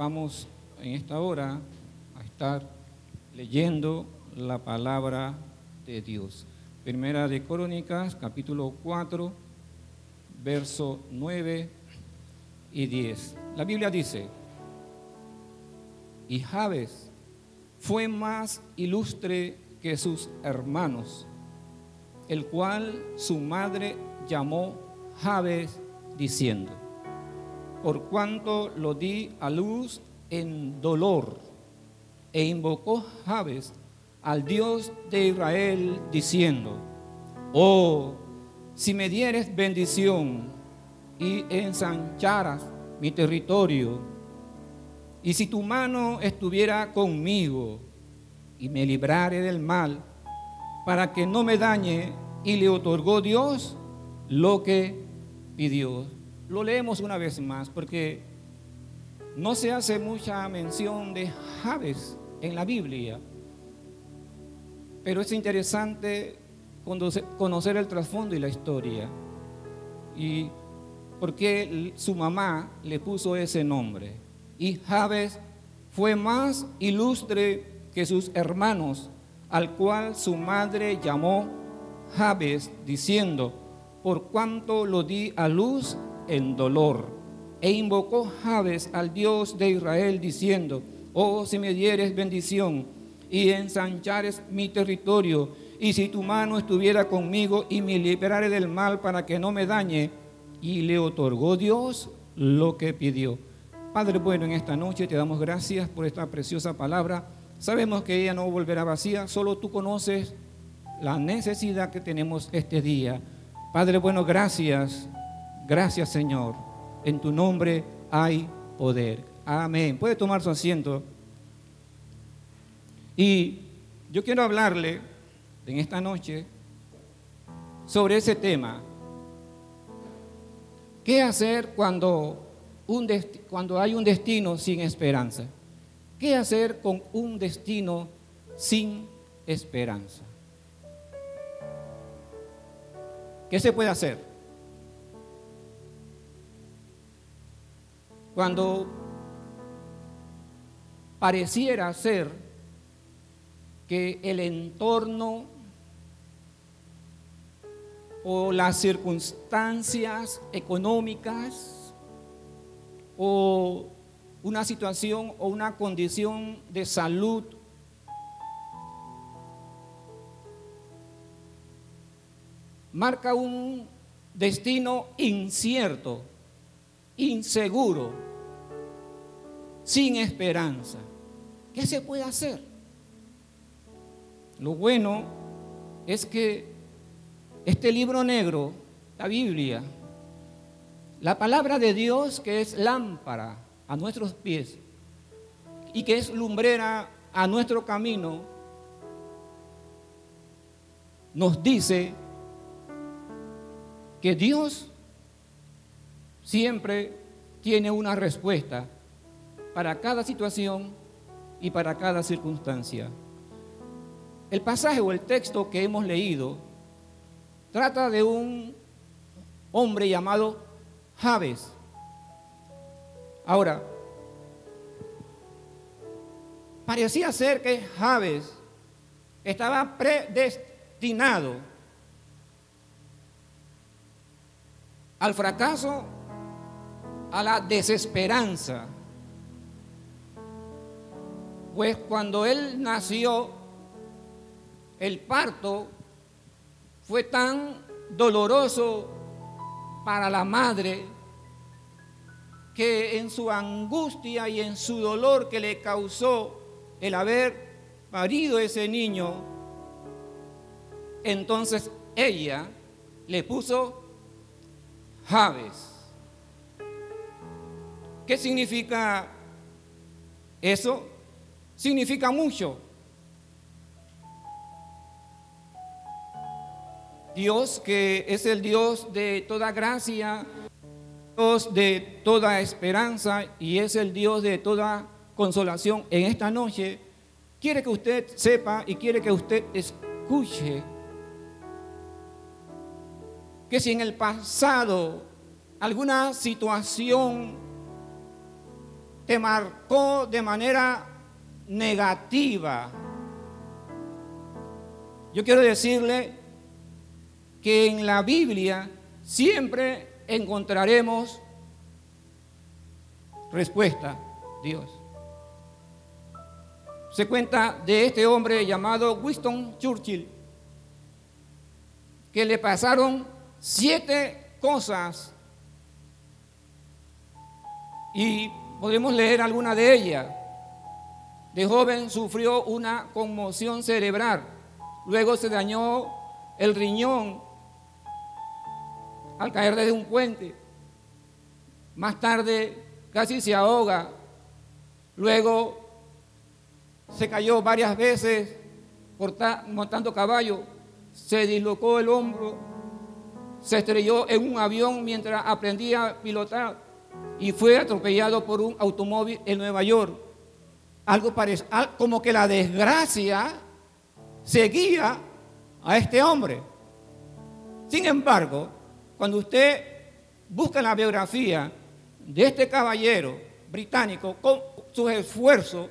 vamos en esta hora a estar leyendo la palabra de Dios. Primera de Crónicas, capítulo 4, verso 9 y 10. La Biblia dice, y Jabes fue más ilustre que sus hermanos, el cual su madre llamó Jabes diciendo, por cuanto lo di a luz en dolor, e invocó Jabes al Dios de Israel diciendo, oh, si me dieres bendición y ensancharas mi territorio, y si tu mano estuviera conmigo y me librare del mal, para que no me dañe, y le otorgó Dios lo que pidió. Lo leemos una vez más porque no se hace mucha mención de Javes en la Biblia, pero es interesante conocer el trasfondo y la historia y por qué su mamá le puso ese nombre. Y Javes fue más ilustre que sus hermanos, al cual su madre llamó Javes, diciendo, por cuanto lo di a luz en dolor. E invocó Javes al Dios de Israel, diciendo, oh, si me dieres bendición y ensanchares mi territorio, y si tu mano estuviera conmigo y me liberare del mal para que no me dañe, y le otorgó Dios lo que pidió. Padre bueno, en esta noche te damos gracias por esta preciosa palabra. Sabemos que ella no volverá vacía, solo tú conoces la necesidad que tenemos este día. Padre bueno, gracias, gracias Señor. En tu nombre hay poder. Amén. Puede tomar su asiento. Y yo quiero hablarle en esta noche sobre ese tema. ¿Qué hacer cuando, un cuando hay un destino sin esperanza? ¿Qué hacer con un destino sin esperanza? ¿Qué se puede hacer? Cuando pareciera ser que el entorno o las circunstancias económicas o una situación o una condición de salud marca un destino incierto, inseguro, sin esperanza. ¿Qué se puede hacer? Lo bueno es que este libro negro, la Biblia, la palabra de Dios que es lámpara a nuestros pies y que es lumbrera a nuestro camino, nos dice que Dios siempre tiene una respuesta para cada situación y para cada circunstancia. El pasaje o el texto que hemos leído trata de un hombre llamado Javes. Ahora, parecía ser que Javes estaba predestinado al fracaso, a la desesperanza. Pues cuando él nació, el parto fue tan doloroso para la madre que en su angustia y en su dolor que le causó el haber parido ese niño, entonces ella le puso Javes. ¿Qué significa eso? Significa mucho. Dios que es el Dios de toda gracia, Dios de toda esperanza y es el Dios de toda consolación en esta noche, quiere que usted sepa y quiere que usted escuche que si en el pasado alguna situación te marcó de manera negativa. Yo quiero decirle que en la Biblia siempre encontraremos respuesta, Dios. Se cuenta de este hombre llamado Winston Churchill, que le pasaron siete cosas y podemos leer alguna de ellas. De joven sufrió una conmoción cerebral, luego se dañó el riñón al caer desde un puente. Más tarde casi se ahoga. Luego se cayó varias veces montando caballo. Se dislocó el hombro. Se estrelló en un avión mientras aprendía a pilotar y fue atropellado por un automóvil en Nueva York. Algo parece, como que la desgracia seguía a este hombre. Sin embargo, cuando usted busca la biografía de este caballero británico, con sus esfuerzos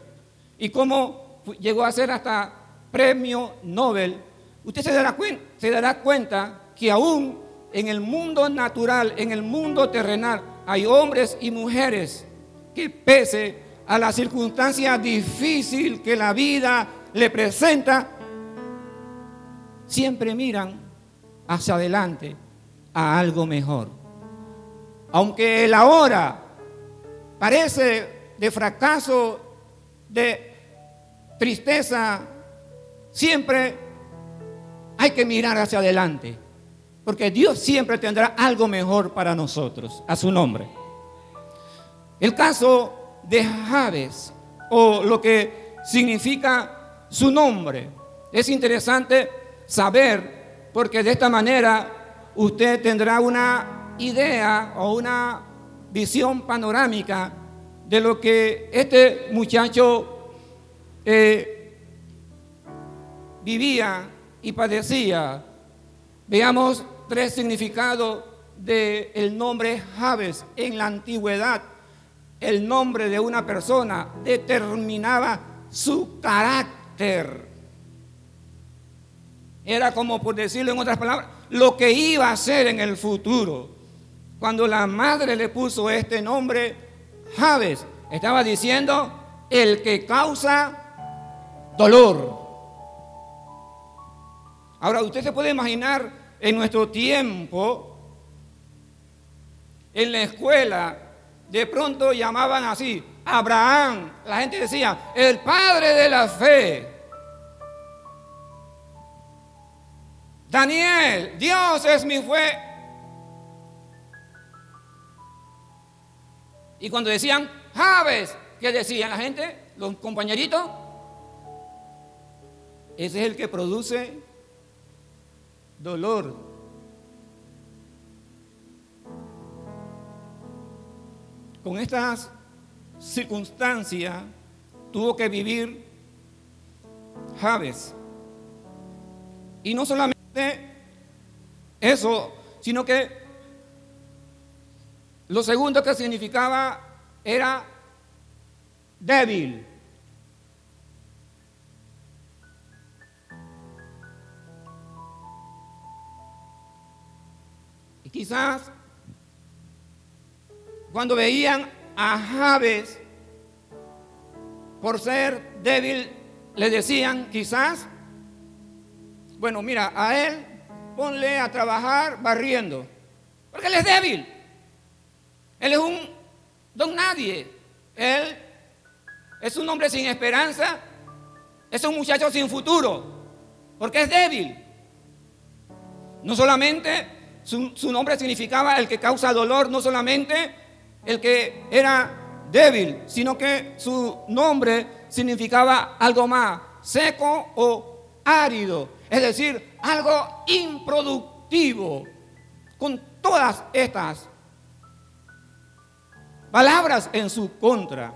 y cómo llegó a ser hasta premio Nobel, usted se dará, se dará cuenta que aún en el mundo natural, en el mundo terrenal, hay hombres y mujeres que pese a la circunstancia difícil que la vida le presenta, siempre miran hacia adelante a algo mejor. Aunque el ahora parece de fracaso, de tristeza, siempre hay que mirar hacia adelante. Porque Dios siempre tendrá algo mejor para nosotros, a su nombre. El caso de Javes, o lo que significa su nombre, es interesante saber, porque de esta manera usted tendrá una idea o una visión panorámica de lo que este muchacho eh, vivía y padecía. Veamos tres significados del nombre Javes en la antigüedad. El nombre de una persona determinaba su carácter. Era como por decirlo en otras palabras, lo que iba a ser en el futuro. Cuando la madre le puso este nombre, Javes, estaba diciendo el que causa dolor. Ahora, usted se puede imaginar en nuestro tiempo, en la escuela, de pronto llamaban así, Abraham, la gente decía, el padre de la fe. Daniel, Dios es mi fe. Y cuando decían Javes, ¿qué decían la gente? Los compañeritos. Ese es el que produce dolor. Con estas circunstancias tuvo que vivir Javes. Y no solamente eso, sino que lo segundo que significaba era débil. Quizás cuando veían a Javes por ser débil, le decían quizás bueno, mira, a él ponle a trabajar barriendo, porque él es débil. Él es un don nadie. Él es un hombre sin esperanza, es un muchacho sin futuro, porque es débil. No solamente su, nombre significaba el que causa dolor, no solamente el que era débil, sino que su nombre significaba algo más, seco o árido. Es decir, algo improductivo. Con todas estas palabras en su contra.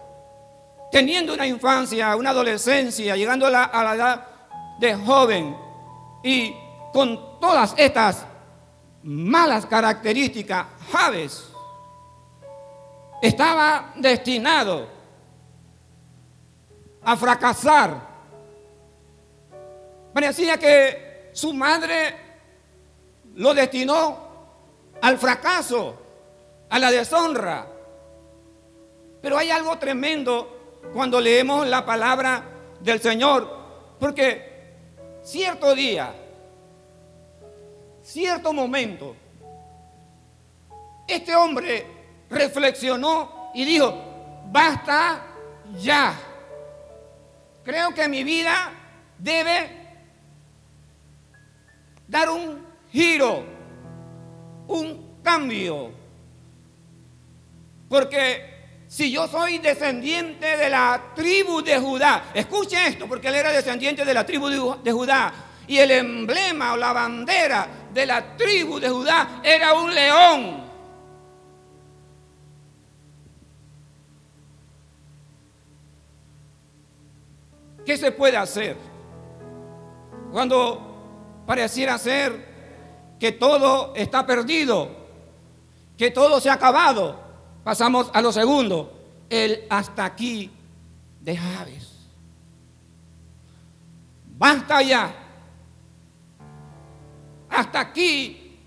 Teniendo una infancia, una adolescencia, llegando a la, a la edad de joven y con todas estas malas características, Javes estaba destinado a fracasar. Parecía que su madre lo destinó al fracaso, a la deshonra. Pero hay algo tremendo cuando leemos la palabra del Señor, porque cierto día, cierto momento, este hombre reflexionó y dijo, basta ya. Creo que mi vida debe dar un giro, un cambio. Porque si yo soy descendiente de la tribu de Judá, escuche esto, porque él era descendiente de la tribu de Judá, y el emblema o la bandera de la tribu de Judá era un león. ¿Qué se puede hacer? Cuando pareciera ser que todo está perdido, que todo se ha acabado, pasamos a lo segundo, el hasta aquí de Javes. Basta ya. Hasta aquí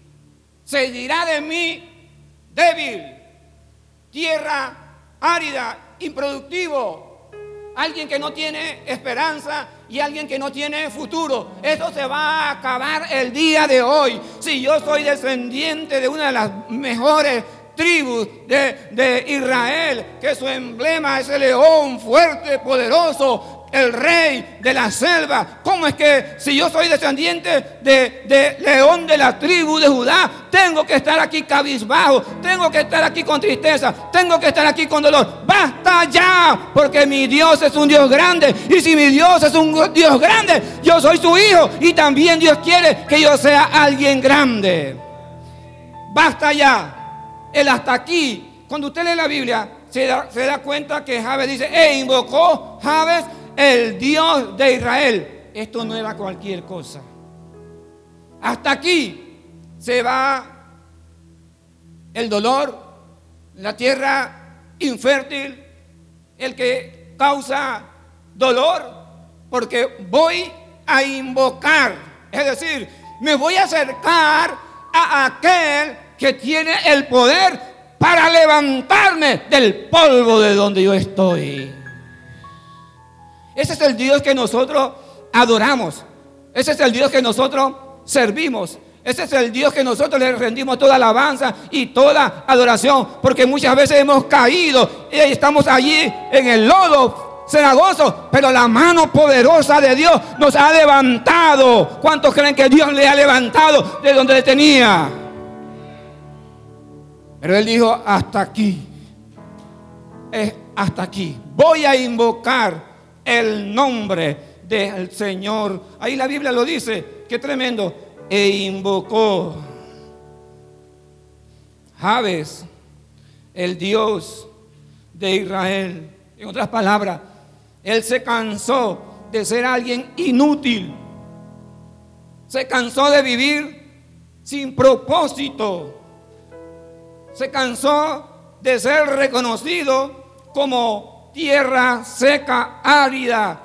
se dirá de mí débil, tierra árida, improductivo, alguien que no tiene esperanza y alguien que no tiene futuro. Eso se va a acabar el día de hoy. Si yo soy descendiente de una de las mejores tribus de, de Israel, que su emblema es el león fuerte, poderoso, el rey de la selva. ¿Cómo es que si yo soy descendiente de, león de la tribu de Judá, tengo que estar aquí cabizbajo, tengo que estar aquí con tristeza, tengo que estar aquí con dolor? Basta ya, porque mi Dios es un Dios grande. Y si mi Dios es un Dios grande, yo soy su hijo y también Dios quiere que yo sea alguien grande. Basta ya. El hasta aquí, cuando usted lee la Biblia, se da, se da cuenta que Javes dice, e invocó Javes el Dios de Israel. Esto no era cualquier cosa. Hasta aquí se va el dolor, la tierra infértil, el que causa dolor, porque voy a invocar, es decir, me voy a acercar a aquel que tiene el poder para levantarme del polvo de donde yo estoy. Ese es el Dios que nosotros adoramos. Ese es el Dios que nosotros servimos. Ese es el Dios que nosotros le rendimos toda alabanza y toda adoración. Porque muchas veces hemos caído y estamos allí en el lodo cenagoso. Pero la mano poderosa de Dios nos ha levantado. ¿Cuántos creen que Dios le ha levantado de donde le tenía? Pero él dijo, hasta aquí. Es hasta aquí. Voy a invocar el nombre del Señor. Ahí la Biblia lo dice, qué tremendo. E invocó Javes, el Dios de Israel. En otras palabras, él se cansó de ser alguien inútil. Se cansó de vivir sin propósito. Se cansó de ser reconocido como tierra seca, árida,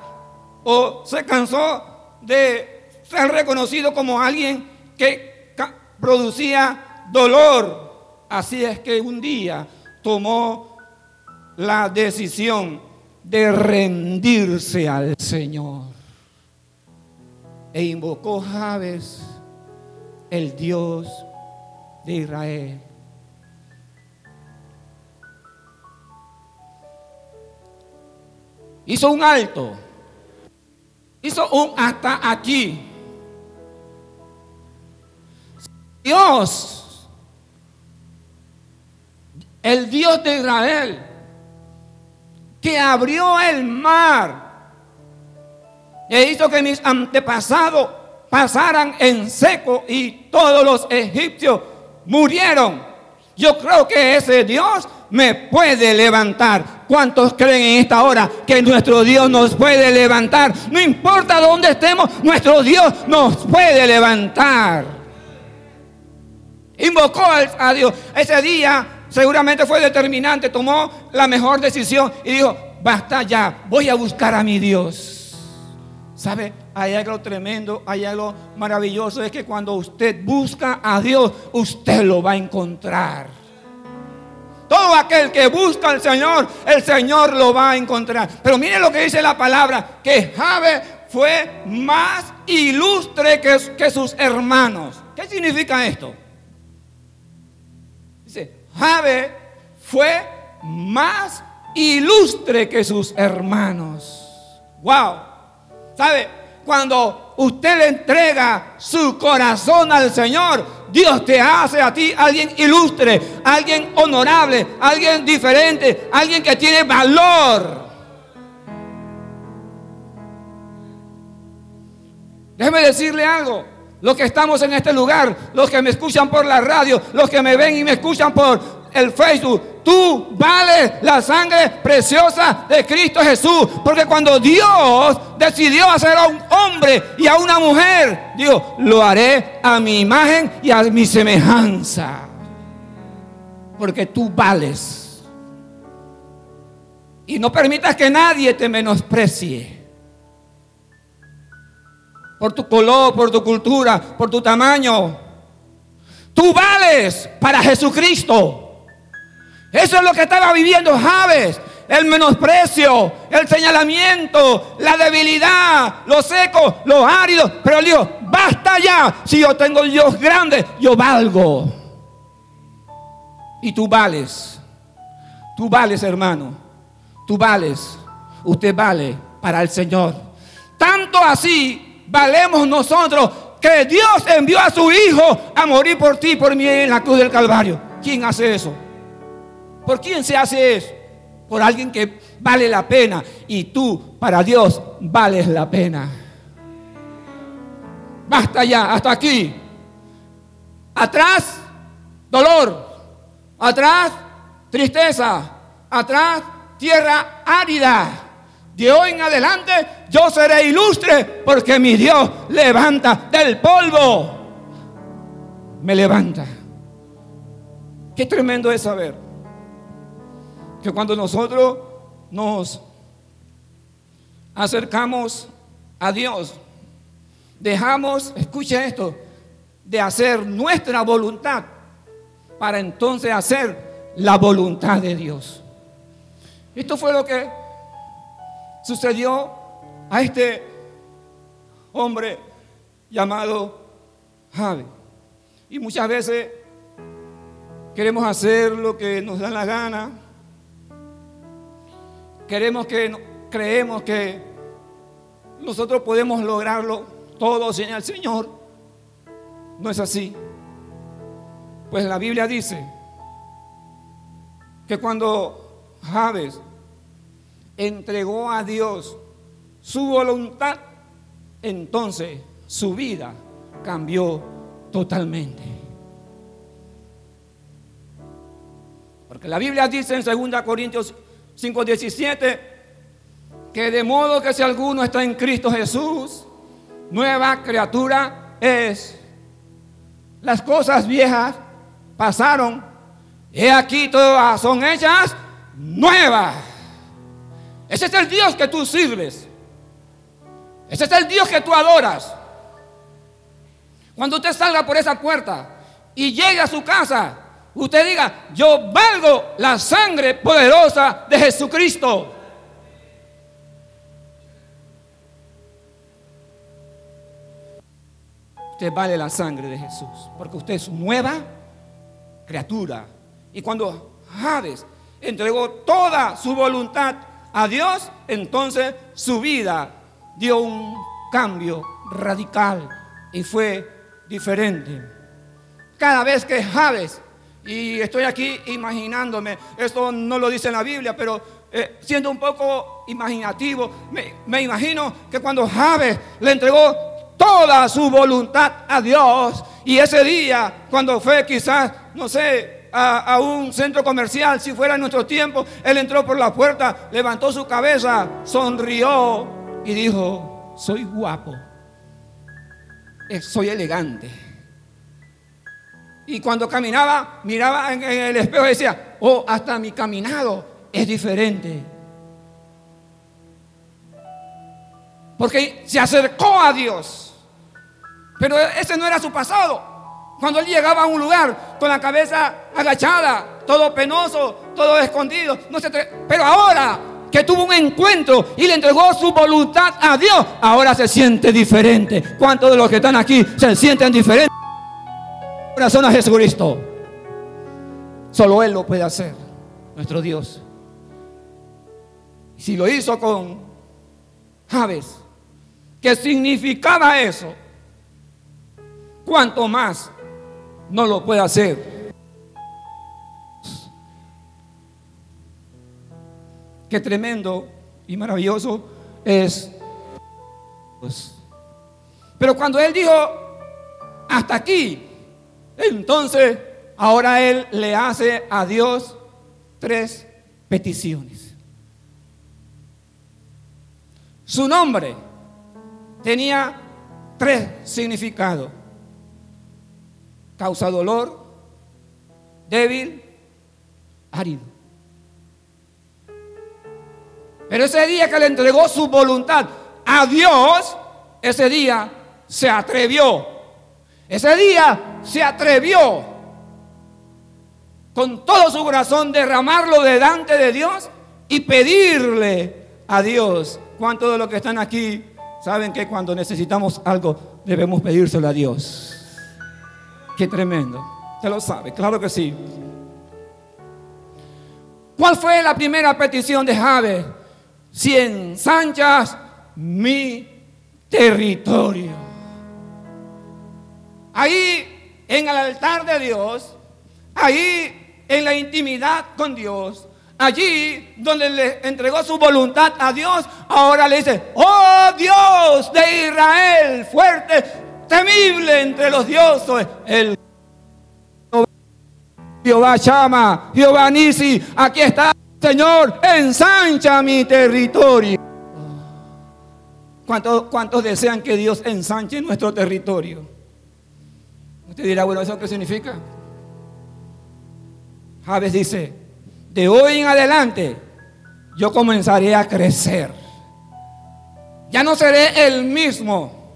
o se cansó de ser reconocido como alguien que producía dolor. Así es que un día tomó la decisión de rendirse al Señor e invocó Javes, el Dios de Israel. Hizo un alto, hizo un hasta aquí. Dios, el Dios de Israel, que abrió el mar e hizo que mis antepasados pasaran en seco y todos los egipcios murieron. Yo creo que ese Dios me puede levantar. ¿Cuántos creen en esta hora que nuestro Dios nos puede levantar? No importa dónde estemos, nuestro Dios nos puede levantar. Invocó a Dios. Ese día seguramente fue determinante, tomó la mejor decisión y dijo, basta ya, voy a buscar a mi Dios. ¿Sabe? Hay algo tremendo, hay algo maravilloso, es que cuando usted busca a Dios, usted lo va a encontrar. Todo aquel que busca al Señor, el Señor lo va a encontrar. Pero mire lo que dice la palabra, que Jabe fue más ilustre que, sus hermanos. ¿Qué significa esto? Dice, Jabe fue más ilustre que sus hermanos. Wow. ¿Sabe? Cuando usted le entrega su corazón al Señor, Dios te hace a ti alguien ilustre, alguien honorable, alguien diferente, alguien que tiene valor. Déjeme decirle algo. Los que estamos en este lugar, los que me escuchan por la radio, los que me ven y me escuchan por el Facebook, tú vales la sangre preciosa de Cristo Jesús. Porque cuando Dios decidió hacer a un hombre y a una mujer, dijo, lo haré a mi imagen y a mi semejanza. Porque tú vales. Y no permitas que nadie te menosprecie por tu color, por tu cultura, por tu tamaño. Tú vales para Jesucristo. Eso es lo que estaba viviendo Javes. El menosprecio, el señalamiento, la debilidad, lo seco, lo árido. Pero Dios, basta ya. Si yo tengo Dios grande, yo valgo. Y tú vales. Tú vales, hermano. Tú vales. Usted vale para el Señor. Tanto así valemos nosotros que Dios envió a su Hijo a morir por ti, por mí en la cruz del Calvario. ¿Quién hace eso? ¿Por quién se hace eso? Por alguien que vale la pena. Y tú, para Dios, vales la pena. Basta ya, hasta aquí. Atrás, dolor. Atrás, tristeza. Atrás, tierra árida. De hoy en adelante yo seré ilustre porque mi Dios levanta del polvo. Me levanta. Qué tremendo es saber que cuando nosotros nos acercamos a Dios, dejamos, escuche esto, de hacer nuestra voluntad para entonces hacer la voluntad de Dios. Esto fue lo que sucedió a este hombre llamado Javi. Y muchas veces queremos hacer lo que nos da la gana. Queremos que creemos que nosotros podemos lograrlo todo sin el Señor. No es así. Pues la Biblia dice que cuando Javes entregó a Dios su voluntad, entonces su vida cambió totalmente. Porque la Biblia dice en 2 Corintios 5:17 que de modo que si alguno está en Cristo Jesús, nueva criatura es. Las cosas viejas pasaron, he aquí todas son hechas nuevas. Ese es el Dios que tú sirves. Ese es el Dios que tú adoras. Cuando usted salga por esa puerta y llegue a su casa, usted diga, yo valgo la sangre poderosa de Jesucristo. Usted vale la sangre de Jesús, porque usted es nueva criatura. Y cuando Hades entregó toda su voluntad a Dios, entonces su vida dio un cambio radical y fue diferente. Cada vez que Javes, y estoy aquí imaginándome, esto no lo dice en la Biblia, pero eh, siendo un poco imaginativo, me, imagino que cuando Javes le entregó toda su voluntad a Dios, y ese día, cuando fue quizás, no sé, a, un centro comercial, si fuera en nuestro tiempo, él entró por la puerta, levantó su cabeza, sonrió y dijo, soy guapo, eh, soy elegante. Y cuando caminaba, miraba en, el espejo y decía, oh, hasta mi caminado es diferente. porque se acercó a Dios. Pero ese no era su pasado. Cuando él llegaba a un lugar con la cabeza agachada, todo penoso, todo escondido, no se pero ahora que tuvo un encuentro y le entregó su voluntad a Dios, ahora se siente diferente. ¿Cuántos de los que están aquí se sienten diferentes? Corazón a Jesucristo. Solo Él lo puede hacer, nuestro Dios. Si lo hizo con Javes, ¿qué significaba eso? ¿Cuánto más no lo puede hacer? Qué tremendo y maravilloso es. Pero cuando Él dijo, hasta aquí, entonces ahora Él le hace a Dios tres peticiones. Su nombre tenía tres significados. Causa dolor, débil, árido. Pero ese día que le entregó su voluntad a Dios, ese día se atrevió. Ese día se atrevió con todo su corazón derramarlo delante de Dios y pedirle a Dios ¿Cuántos de los que están aquí saben que cuando necesitamos algo debemos pedírselo a Dios? Qué tremendo. Se lo sabe, claro que sí. ¿Cuál fue la primera petición de Javes? Si ensanchas mi territorio. Ahí en el altar de Dios, ahí en la intimidad con Dios, allí donde le entregó su voluntad a Dios, ahora le dice, oh Dios de Israel, fuerte, temible entre los dioses, el Jehová llama, Jehová Nisi, aquí está, Señor, ensancha mi territorio. ¿Cuántos, ¿Cuántos desean que Dios ensanche nuestro territorio? Usted dirá, bueno, ¿eso qué significa? Javes dice, de hoy en adelante yo comenzaré a crecer. Ya no seré el mismo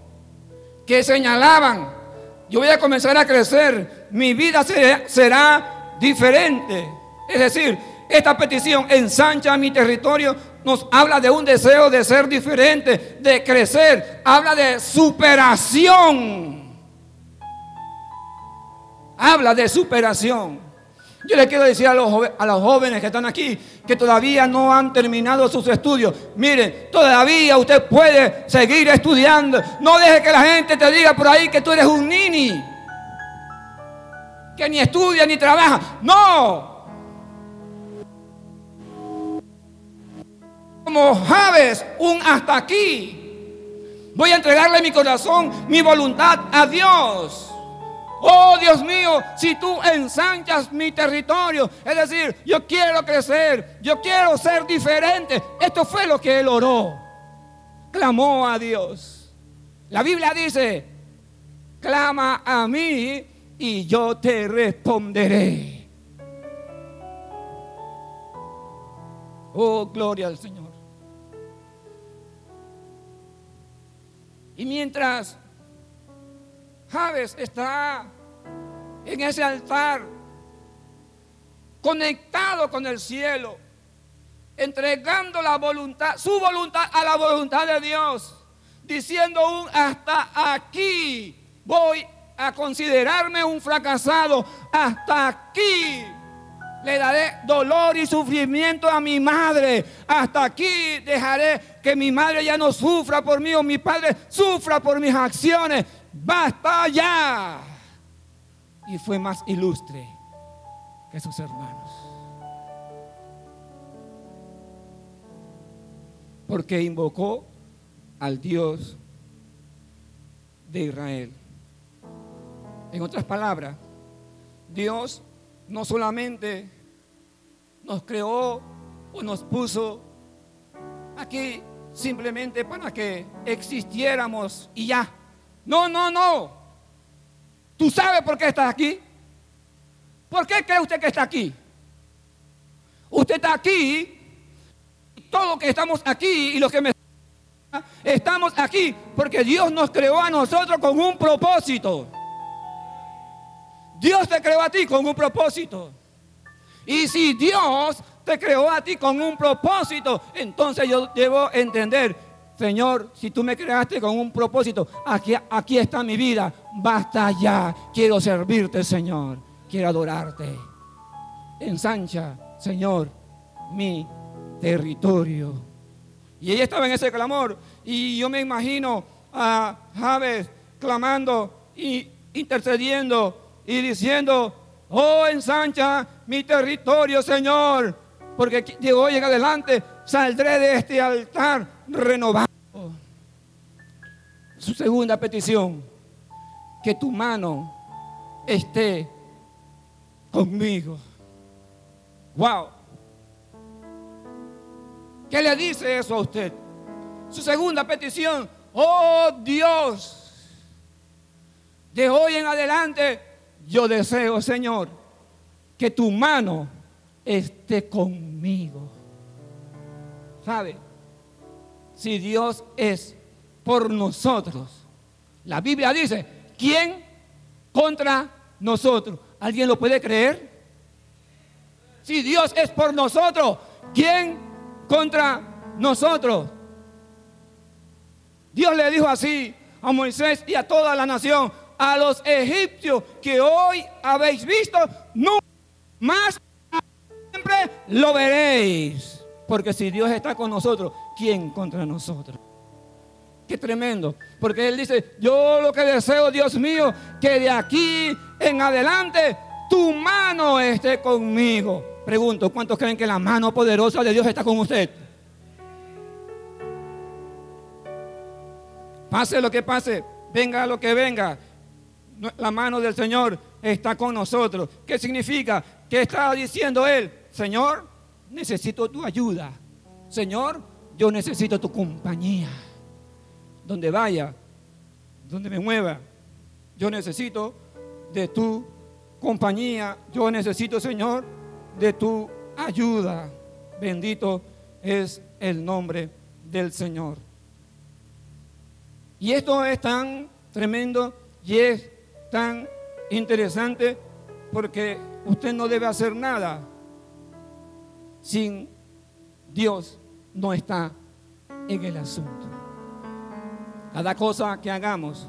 que señalaban. Yo voy a comenzar a crecer. Mi vida será, diferente. Es decir, esta petición ensancha mi territorio. Nos habla de un deseo de ser diferente, de crecer. Habla de superación. Habla de superación. Yo le quiero decir a los, a los jóvenes que están aquí que todavía no han terminado sus estudios. Miren, todavía usted puede seguir estudiando. No deje que la gente te diga por ahí que tú eres un nini. Que ni estudia ni trabaja. No. Como Javes, un hasta aquí. Voy a entregarle mi corazón, mi voluntad a Dios. Oh Dios mío, si tú ensanchas mi territorio, es decir, yo quiero crecer, yo quiero ser diferente. Esto fue lo que él oró. Clamó a Dios. La Biblia dice, clama a mí y yo te responderé. Oh, gloria al Señor. Y mientras Javes está en ese altar, conectado con el cielo, entregando la voluntad, su voluntad a la voluntad de Dios, diciendo un hasta aquí voy a considerarme un fracasado, hasta aquí le daré dolor y sufrimiento a mi madre. Hasta aquí dejaré que mi madre ya no sufra por mí o mi padre sufra por mis acciones. Basta ya y fue más ilustre que sus hermanos. Porque invocó al Dios de Israel. En otras palabras, Dios no solamente nos creó o nos puso aquí simplemente para que existiéramos y ya. No, no, no. ¿Tú sabes por qué estás aquí? ¿Por qué cree usted que está aquí? Usted está aquí, todos que estamos aquí y los que me estamos aquí porque Dios nos creó a nosotros con un propósito. Dios te creó a ti con un propósito. Y si Dios te creó a ti con un propósito, entonces yo debo entender, Señor, si tú me creaste con un propósito, aquí, aquí está mi vida, basta ya, quiero servirte, Señor, quiero adorarte. Ensancha, Señor, mi territorio. Y ella estaba en ese clamor. Y yo me imagino a Javes clamando y intercediendo y diciendo, oh, ensancha mi territorio, Señor, porque hoy en adelante saldré de este altar renovado. Su segunda petición, que tu mano esté conmigo. Wow. ¿Qué le dice eso a usted? Su segunda petición, oh Dios, de hoy en adelante yo deseo, Señor, que tu mano esté conmigo. ¿Sabe? Si Dios es por nosotros, la Biblia dice, ¿quién contra nosotros? ¿Alguien lo puede creer? Si Dios es por nosotros, ¿quién contra nosotros? Dios le dijo así a Moisés y a toda la nación, a los egipcios que hoy habéis visto, no más siempre lo veréis. Porque si Dios está con nosotros, ¿quién contra nosotros? Qué tremendo. Porque Él dice, yo lo que deseo, Dios mío, que de aquí en adelante tu mano esté conmigo. Pregunto, ¿cuántos creen que la mano poderosa de Dios está con usted? Pase lo que pase, venga lo que venga, la mano del Señor está con nosotros. ¿Qué significa? ¿Qué está diciendo Él? Señor, necesito tu ayuda. Señor, yo necesito tu compañía. Donde vaya, donde me mueva, yo necesito de tu compañía. Yo necesito, Señor, de tu ayuda. Bendito es el nombre del Señor. Y esto es tan tremendo y es tan interesante porque usted no debe hacer nada sin Dios no está en el asunto. Cada cosa que hagamos,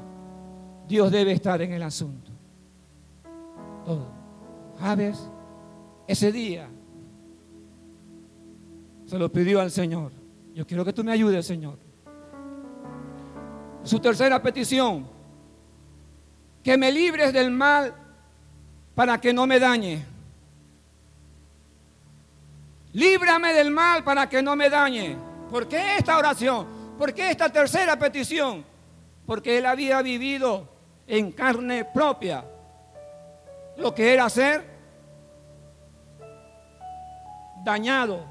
Dios debe estar en el asunto. Todo. ¿Sabes? Ese día se lo pidió al Señor. Yo quiero que tú me ayudes, Señor. Su tercera petición que me libres del mal para que no me dañe. Líbrame del mal para que no me dañe. ¿Por qué esta oración? ¿Por qué esta tercera petición? Porque él había vivido en carne propia lo que era ser dañado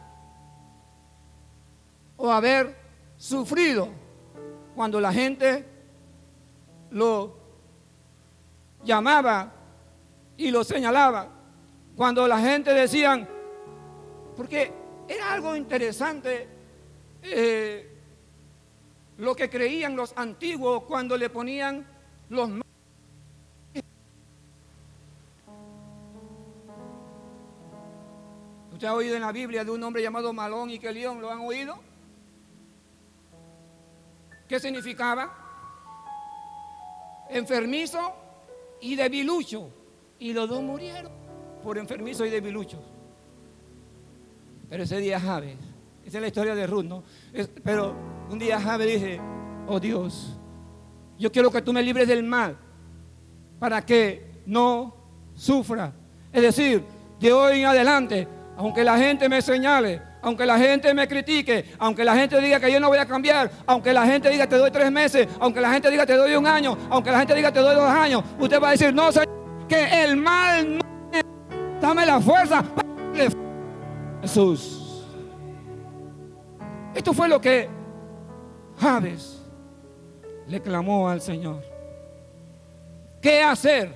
o haber sufrido cuando la gente lo llamaba y lo señalaba. Cuando la gente decían, porque era algo interesante eh, lo que creían los antiguos cuando le ponían los ¿Usted ha oído en la Biblia de un hombre llamado Malón y que León? ¿Lo han oído? ¿Qué significaba? Enfermizo y debilucho. Y los dos murieron por enfermizo y debiluchos. Pero ese día Javes, esa es la historia de Ruth, ¿no? pero un día Javes dice, oh Dios, yo quiero que tú me libres del mal para que no sufra. Es decir, de hoy en adelante, aunque la gente me señale, aunque la gente me critique, aunque la gente diga que yo no voy a cambiar, aunque la gente diga te doy tres meses, aunque la gente diga te doy un año, aunque la gente diga te doy dos años, usted va a decir, no, Señor, que el mal no dame la fuerza. Jesús. Esto fue lo que Javes le clamó al Señor. ¿Qué hacer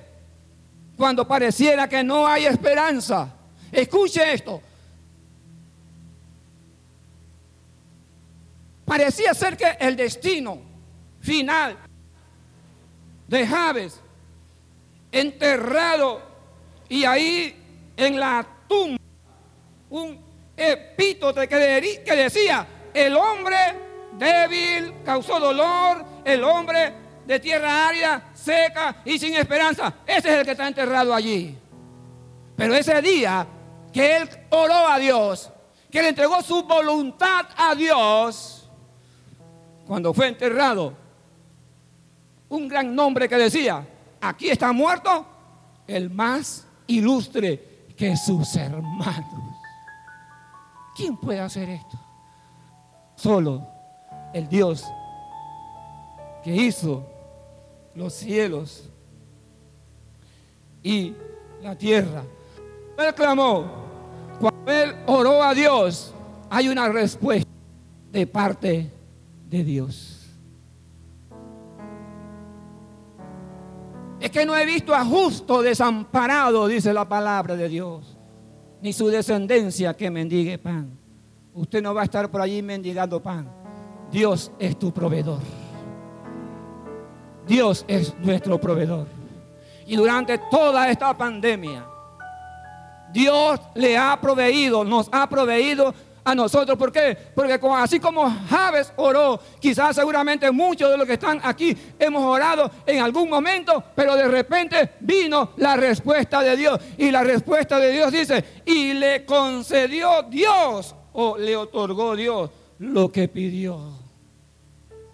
cuando pareciera que no hay esperanza? Escuche esto. parecía ser que el destino final de Javes, enterrado y ahí en la tumba, un epítote que decía, el hombre débil causó dolor, el hombre de tierra árida, seca y sin esperanza. Ese es el que está enterrado allí. Pero ese día que él oró a Dios, que le entregó su voluntad a Dios, cuando fue enterrado, un gran nombre que decía, aquí está muerto el más ilustre que sus hermanos. ¿Quién puede hacer esto? Solo el Dios que hizo los cielos y la tierra. Él clamó, cuando él oró a Dios, hay una respuesta de parte de Dios. Es que no he visto a justo desamparado, dice la palabra de Dios, ni su descendencia que mendigue pan. Usted no va a estar por allí mendigando pan. Dios es tu proveedor. Dios es nuestro proveedor. Y durante toda esta pandemia, Dios le ha proveído, nos ha proveído a nosotros. ¿Por qué? Porque así como Javes oró, quizás seguramente muchos de los que están aquí hemos orado en algún momento, pero de repente vino la respuesta de Dios. Y la respuesta de Dios dice, y le concedió Dios o le otorgó Dios lo que pidió.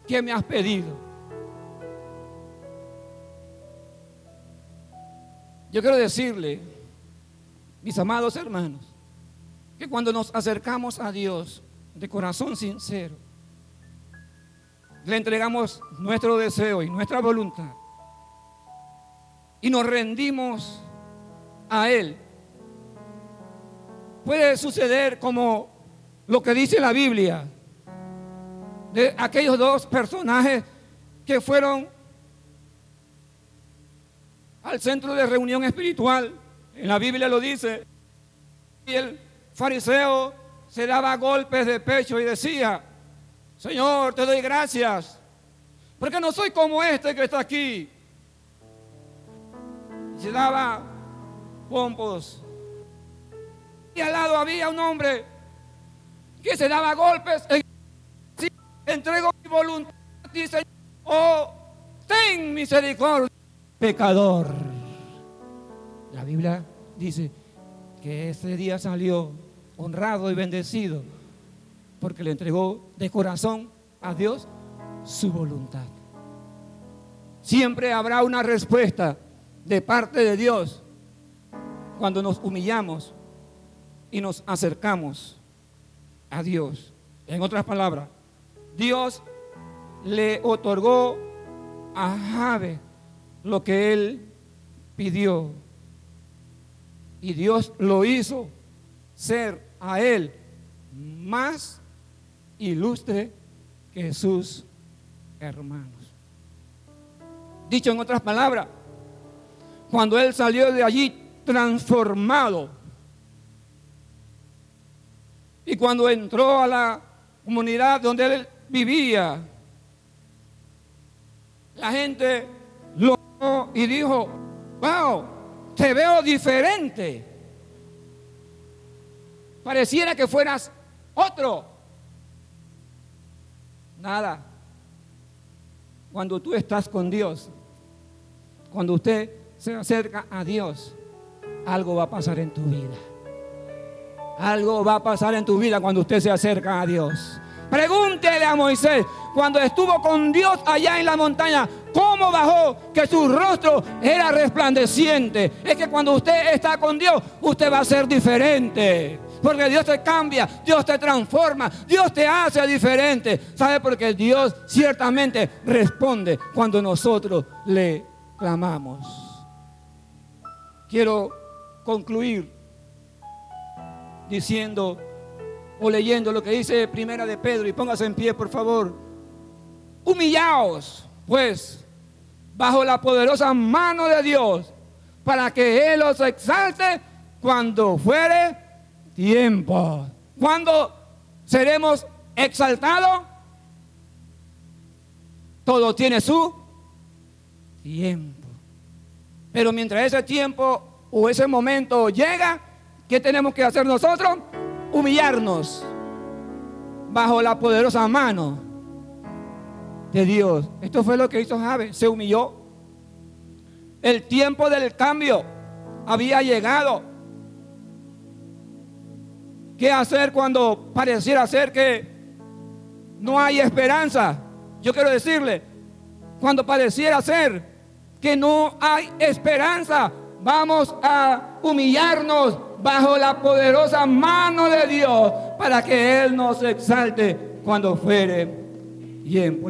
¿Qué me has pedido? Yo quiero decirle, mis amados hermanos, que cuando nos acercamos a Dios de corazón sincero, le entregamos nuestro deseo y nuestra voluntad y nos rendimos a Él, puede suceder como lo que dice la Biblia de aquellos dos personajes que fueron al centro de reunión espiritual. En la Biblia lo dice. Y el fariseo se daba golpes de pecho y decía, Señor, te doy gracias, porque no soy como este que está aquí. se daba pompos. Y al lado había un hombre que se daba golpes. Entrego mi voluntad dice oh, ten misericordia pecador. La Biblia dice que ese día salió honrado y bendecido porque le entregó de corazón a Dios su voluntad. Siempre habrá una respuesta de parte de Dios cuando nos humillamos y nos acercamos a Dios. En otras palabras, Dios le otorgó a Jabe lo que él pidió. Y Dios lo hizo ser a él más ilustre que sus hermanos. Dicho en otras palabras, cuando él salió de allí transformado y cuando entró a la comunidad donde él vivía, la gente lo y dijo, wow, te veo diferente. Pareciera que fueras otro. Nada. Cuando tú estás con Dios, cuando usted se acerca a Dios, algo va a pasar en tu vida. Algo va a pasar en tu vida cuando usted se acerca a Dios. Pregúntele a Moisés, cuando estuvo con Dios allá en la montaña, ¿cómo bajó? Que su rostro era resplandeciente. Es que cuando usted está con Dios, usted va a ser diferente. Porque Dios te cambia, Dios te transforma, Dios te hace diferente. ¿Sabe? Porque Dios ciertamente responde cuando nosotros le clamamos. Quiero concluir diciendo o leyendo lo que dice Primera de Pedro y póngase en pie, por favor. Humillaos, pues, bajo la poderosa mano de Dios, para que Él os exalte cuando fuere tiempo. Cuando seremos exaltados Todo tiene su tiempo. Pero mientras ese tiempo o ese momento llega, ¿qué tenemos que hacer nosotros? Humillarnos bajo la poderosa mano de Dios. Esto fue lo que hizo Jabe, se humilló. El tiempo del cambio había llegado. ¿Qué hacer cuando pareciera ser que no hay esperanza? Yo quiero decirle, cuando pareciera ser que no hay esperanza, vamos a humillarnos bajo la poderosa mano de Dios para que Él nos exalte cuando fuere tiempo.